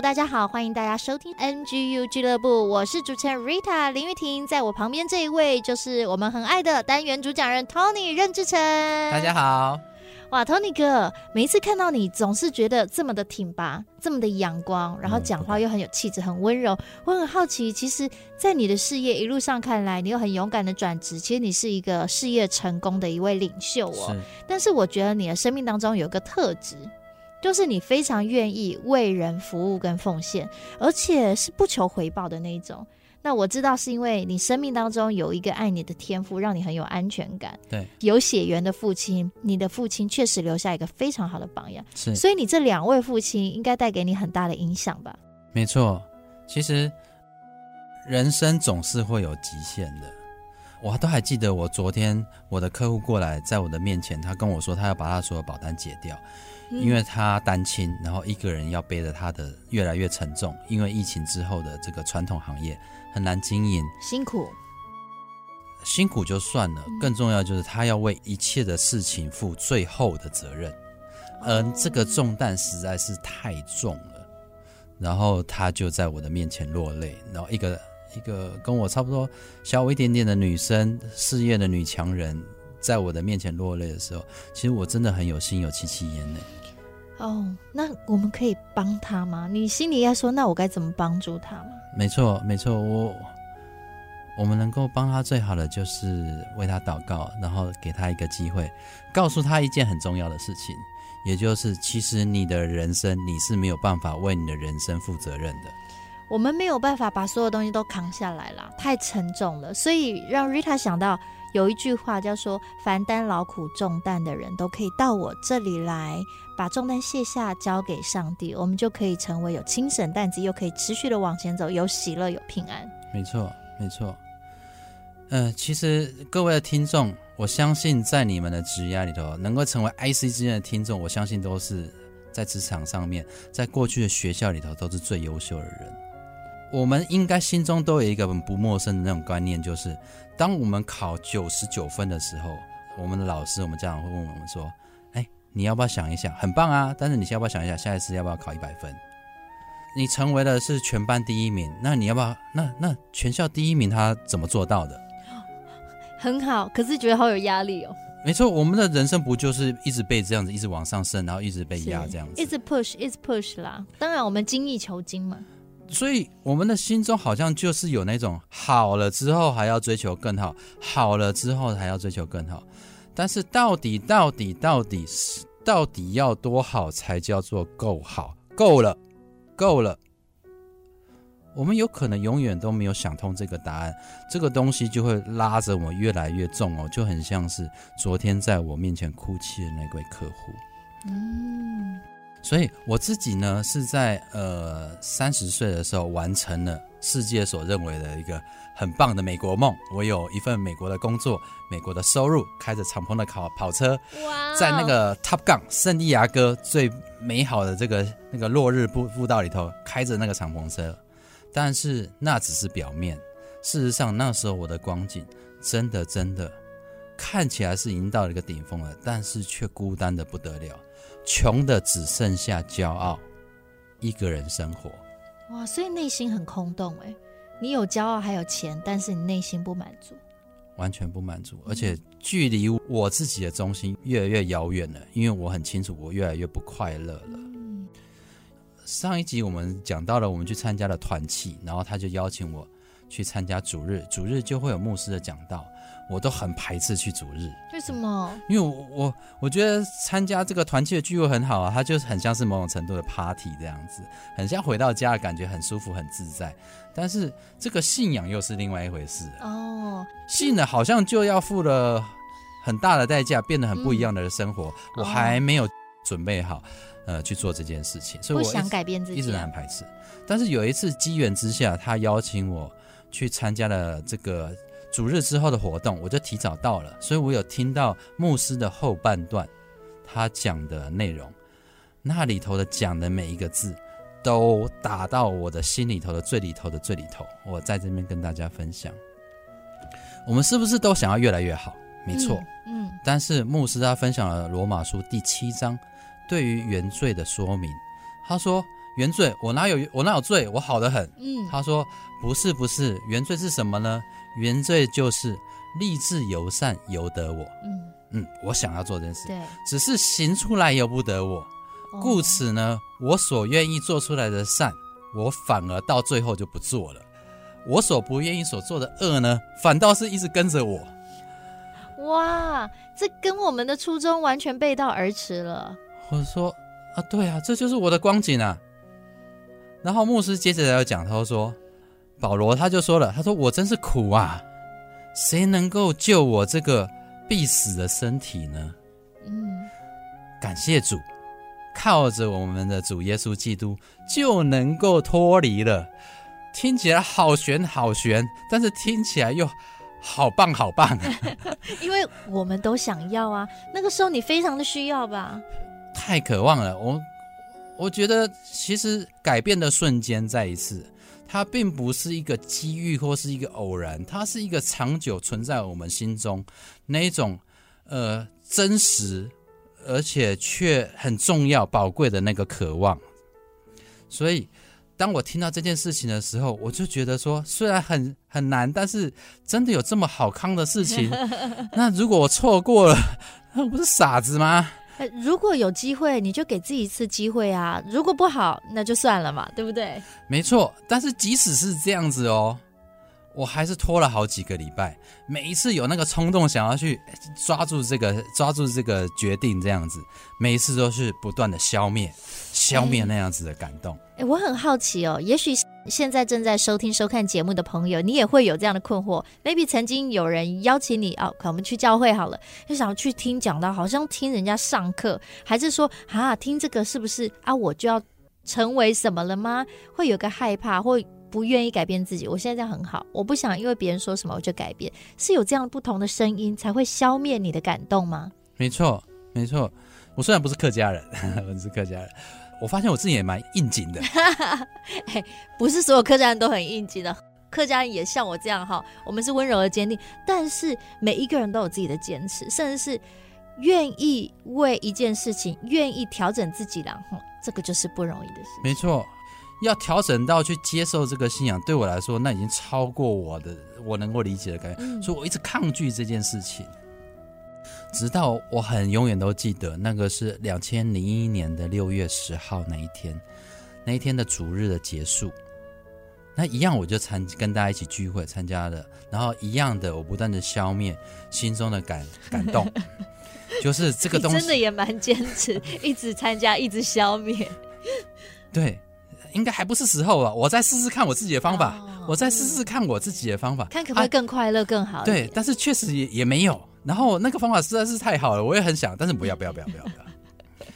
友，大家好，欢迎大家收听 NGU 俱乐部，我是主持人 Rita 林玉婷，在我旁边这一位就是我们很爱的单元主讲人 Tony 任志成。大家好，哇，Tony 哥，每一次看到你，总是觉得这么的挺拔，这么的阳光，然后讲话又很有气质，很温柔。我很好奇，其实，在你的事业一路上看来，你又很勇敢的转职，其实你是一个事业成功的一位领袖哦。是。但是我觉得你的生命当中有一个特质。就是你非常愿意为人服务跟奉献，而且是不求回报的那一种。那我知道是因为你生命当中有一个爱你的天赋，让你很有安全感。对，有血缘的父亲，你的父亲确实留下一个非常好的榜样。是，所以你这两位父亲应该带给你很大的影响吧？没错，其实人生总是会有极限的。我都还记得，我昨天我的客户过来，在我的面前，他跟我说，他要把他所有保单解掉。因为他单亲，然后一个人要背着他的越来越沉重。因为疫情之后的这个传统行业很难经营，辛苦，辛苦就算了，更重要就是他要为一切的事情负最后的责任，而这个重担实在是太重了。然后他就在我的面前落泪，然后一个一个跟我差不多小我一点点的女生，事业的女强人，在我的面前落泪的时候，其实我真的很有心有戚戚焉呢。哦，那我们可以帮他吗？你心里要说，那我该怎么帮助他吗？没错，没错，我我们能够帮他最好的就是为他祷告，然后给他一个机会，告诉他一件很重要的事情，也就是其实你的人生你是没有办法为你的人生负责任的。我们没有办法把所有东西都扛下来了，太沉重了，所以让 Rita 想到。有一句话叫说：“凡担劳苦重担的人都可以到我这里来，把重担卸下，交给上帝，我们就可以成为有轻省担子，又可以持续的往前走，有喜乐，有平安。”没错，没错。嗯、其实各位的听众，我相信在你们的职涯里头，能够成为 IC 之间的听众，我相信都是在职场上面，在过去的学校里头都是最优秀的人。我们应该心中都有一个很不陌生的那种观念，就是。当我们考九十九分的时候，我们的老师、我们家长会问我们说：“，你要不要想一想？很棒啊！但是你先要不要想一想，下一次要不要考一百分？你成为了是全班第一名，那你要不要？那那全校第一名他怎么做到的？很好，可是觉得好有压力哦。没错，我们的人生不就是一直被这样子，一直往上升，然后一直被压这样子，一直 push，一直 push 啦。当然，我们精益求精嘛。”所以我们的心中好像就是有那种好了之后还要追求更好，好了之后还要追求更好，但是到底到底到底是到底要多好才叫做够好？够了，够了。我们有可能永远都没有想通这个答案，这个东西就会拉着我越来越重哦，就很像是昨天在我面前哭泣的那位客户。嗯。所以我自己呢，是在呃三十岁的时候完成了世界所认为的一个很棒的美国梦。我有一份美国的工作，美国的收入，开着敞篷的跑跑车，在那个 Top Gun 圣地亚哥最美好的这个那个落日步步道里头，开着那个敞篷车。但是那只是表面，事实上那时候我的光景真的真的看起来是已经到了一个顶峰了，但是却孤单的不得了。穷的只剩下骄傲，一个人生活。哇，所以内心很空洞哎。你有骄傲，还有钱，但是你内心不满足，完全不满足，而且距离我自己的中心越来越遥远了。因为我很清楚，我越来越不快乐了。嗯。上一集我们讲到了，我们去参加了团契，然后他就邀请我去参加主日，主日就会有牧师的讲道，我都很排斥去主日。为什么？因为我我我觉得参加这个团契的聚会很好啊，它就是很像是某种程度的 party 这样子，很像回到家的感觉，很舒服很自在。但是这个信仰又是另外一回事哦，信了好像就要付了很大的代价，变得很不一样的生活，嗯、我还没有准备好。呃，去做这件事情，所以我不想改变自己，一直很排斥。但是有一次机缘之下，他邀请我去参加了这个主日之后的活动，我就提早到了，所以我有听到牧师的后半段他讲的内容，那里头的讲的每一个字都打到我的心里头的最里头的最里头。我在这边跟大家分享，我们是不是都想要越来越好？没错，嗯，嗯。但是牧师他分享了罗马书第七章。对于原罪的说明，他说：“原罪，我哪有我哪有罪？我好得很。”嗯，他说：“不是不是，原罪是什么呢？原罪就是立志由善由得我。嗯嗯，我想要做这件事，对，只是行出来由不得我。哦、故此呢，我所愿意做出来的善，我反而到最后就不做了；我所不愿意所做的恶呢，反倒是一直跟着我。哇，这跟我们的初衷完全背道而驰了。”我说啊，对啊，这就是我的光景啊。然后牧师接着要讲，他说：“保罗他就说了，他说我真是苦啊，谁能够救我这个必死的身体呢？”嗯，感谢主，靠着我们的主耶稣基督就能够脱离了。听起来好悬好悬，但是听起来又好棒好棒啊。因为我们都想要啊，那个时候你非常的需要吧。太渴望了，我我觉得其实改变的瞬间再一次，它并不是一个机遇或是一个偶然，它是一个长久存在我们心中那一种呃真实而且却很重要宝贵的那个渴望。所以当我听到这件事情的时候，我就觉得说，虽然很很难，但是真的有这么好康的事情，那如果我错过了，那我不是傻子吗？如果有机会，你就给自己一次机会啊！如果不好，那就算了嘛，对不对？没错，但是即使是这样子哦，我还是拖了好几个礼拜。每一次有那个冲动想要去抓住这个、抓住这个决定，这样子，每一次都是不断的消灭、消灭那样子的感动。哎，我很好奇哦，也许。现在正在收听收看节目的朋友，你也会有这样的困惑。Maybe 曾经有人邀请你哦，我们去教会好了，就想要去听讲到，好像听人家上课，还是说啊，听这个是不是啊，我就要成为什么了吗？会有个害怕，或不愿意改变自己。我现在这样很好，我不想因为别人说什么我就改变，是有这样不同的声音才会消灭你的感动吗？没错，没错。我虽然不是客家人，我是客家人。我发现我自己也蛮应景的，哎，不是所有客家人都很应景的，客家人也像我这样哈，我们是温柔而坚定，但是每一个人都有自己的坚持，甚至是愿意为一件事情愿意调整自己，然后这个就是不容易的事。没错，要调整到去接受这个信仰，对我来说那已经超过我的我能够理解的感觉，嗯，所以我一直抗拒这件事情。直到我很永远都记得，那个是两千零一年的六月十号那一天，那一天的主日的结束，那一样我就参跟大家一起聚会参加了，然后一样的我不断的消灭心中的感感动，就是这个东西真的也蛮坚持，一直参加，一直消灭。对，应该还不是时候啊，我再试试看我自己的方法，哦、我再试试看我自己的方法，看可不可以更快乐、啊、更好。对，但是确实也也没有。然后那个方法实在是太好了，我也很想，但是不要不要不要不要不要。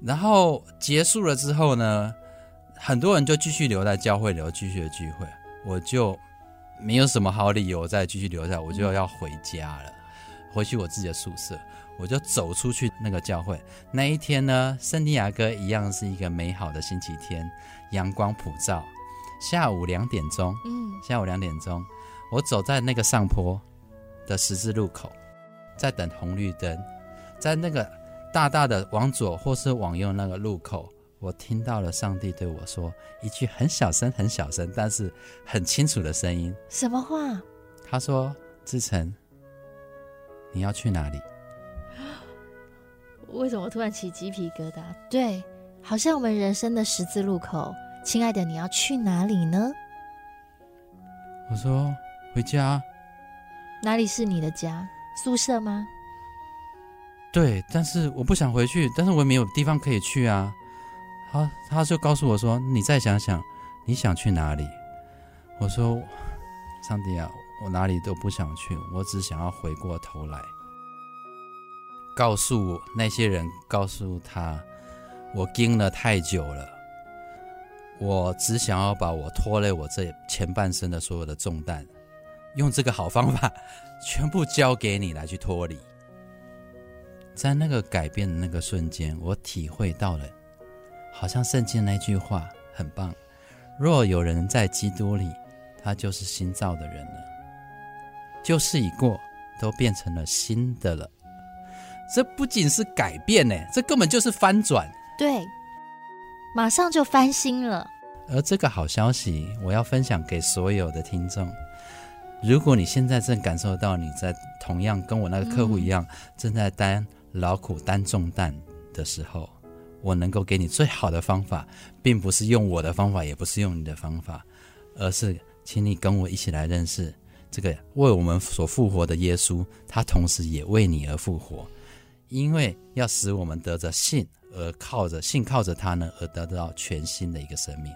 然后结束了之后呢，很多人就继续留在教会留继续的聚会，我就没有什么好理由再继续留下，我就要回家了，回去我自己的宿舍，我就走出去那个教会。那一天呢，圣地亚哥一样是一个美好的星期天，阳光普照，下午两点钟，嗯，下午两点钟，我走在那个上坡的十字路口。在等红绿灯，在那个大大的往左或是往右那个路口，我听到了上帝对我说一句很小声、很小声，但是很清楚的声音。什么话？他说：“志成，你要去哪里？”为什么突然起鸡皮疙瘩？对，好像我们人生的十字路口。亲爱的，你要去哪里呢？我说回家。哪里是你的家？宿舍吗？对，但是我不想回去，但是我也没有地方可以去啊。他他就告诉我说：“你再想想，你想去哪里？”我说：“上帝啊，我哪里都不想去，我只想要回过头来，告诉我那些人，告诉他，我盯了太久了，我只想要把我拖累我这前半生的所有的重担，用这个好方法，全部交给你来去脱离。”在那个改变的那个瞬间，我体会到了，好像圣经那句话很棒：若有人在基督里，他就是新造的人了，旧事已过，都变成了新的了。这不仅是改变呢，这根本就是翻转。对，马上就翻新了。而这个好消息，我要分享给所有的听众。如果你现在正感受到你在同样跟我那个客户一样，嗯、正在担。劳苦担重担的时候，我能够给你最好的方法，并不是用我的方法，也不是用你的方法，而是请你跟我一起来认识这个为我们所复活的耶稣，他同时也为你而复活，因为要使我们得着信，而靠着信靠着他呢，而得到全新的一个生命。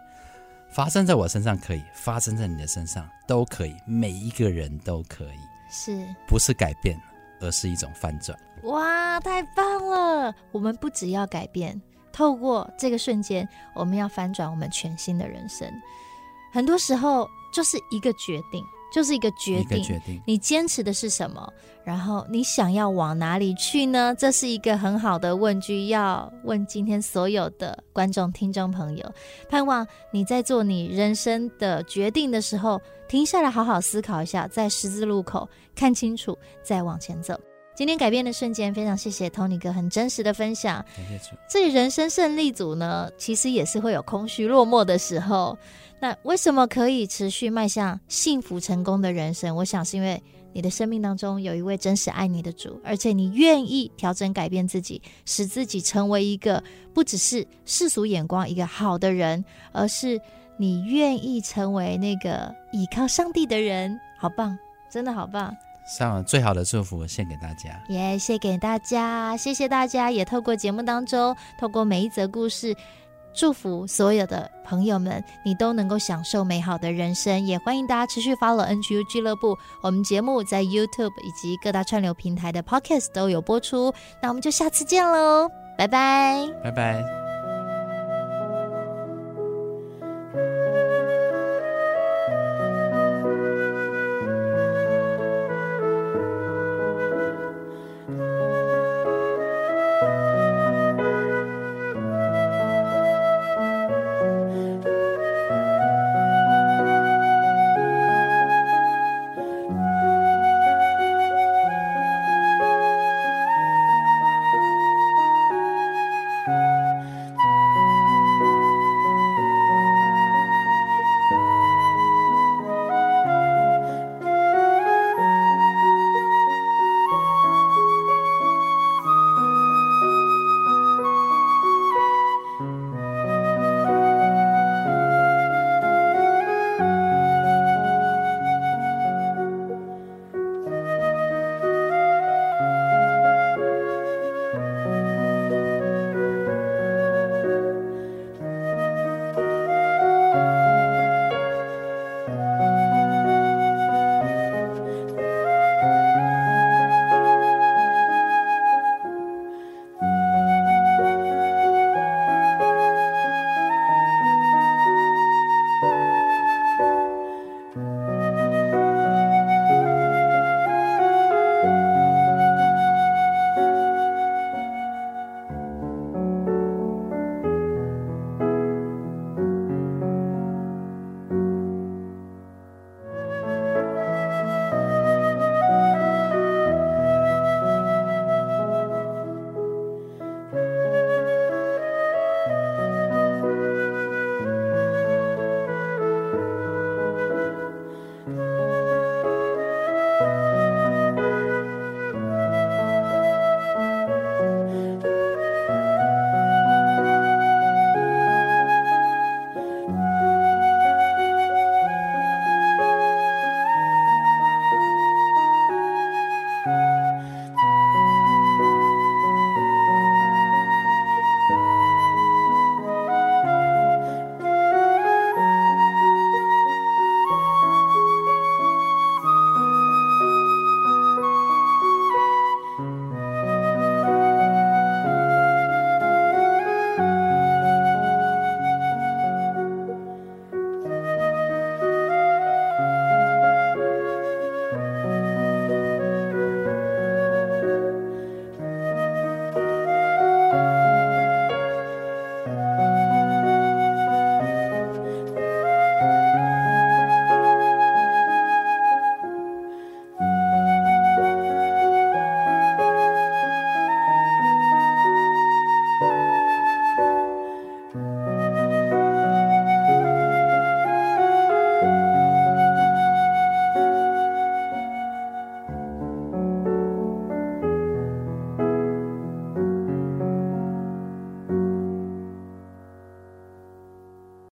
发生在我身上可以，发生在你的身上都可以，每一个人都可以，是不是改变，而是一种翻转？哇，太棒了！我们不只要改变，透过这个瞬间，我们要翻转我们全新的人生。很多时候就是一个决定，就是一个决定。决定你坚持的是什么？然后你想要往哪里去呢？这是一个很好的问句，要问今天所有的观众、听众朋友。盼望你在做你人生的决定的时候，停下来好好思考一下，在十字路口看清楚，再往前走。今天改变的瞬间，非常谢谢 Tony 哥很真实的分享。这里人生胜利组呢，其实也是会有空虚落寞的时候。那为什么可以持续迈向幸福成功的人生？我想是因为你的生命当中有一位真实爱你的主，而且你愿意调整改变自己，使自己成为一个不只是世俗眼光一个好的人，而是你愿意成为那个倚靠上帝的人。好棒，真的好棒。上最好的祝福献给大家，也献给大家，谢谢大家，也透过节目当中，透过每一则故事，祝福所有的朋友们，你都能够享受美好的人生。也欢迎大家持续 follow NGU 俱乐部，我们节目在 YouTube 以及各大串流平台的 Podcast 都有播出。那我们就下次见喽，拜拜，拜拜。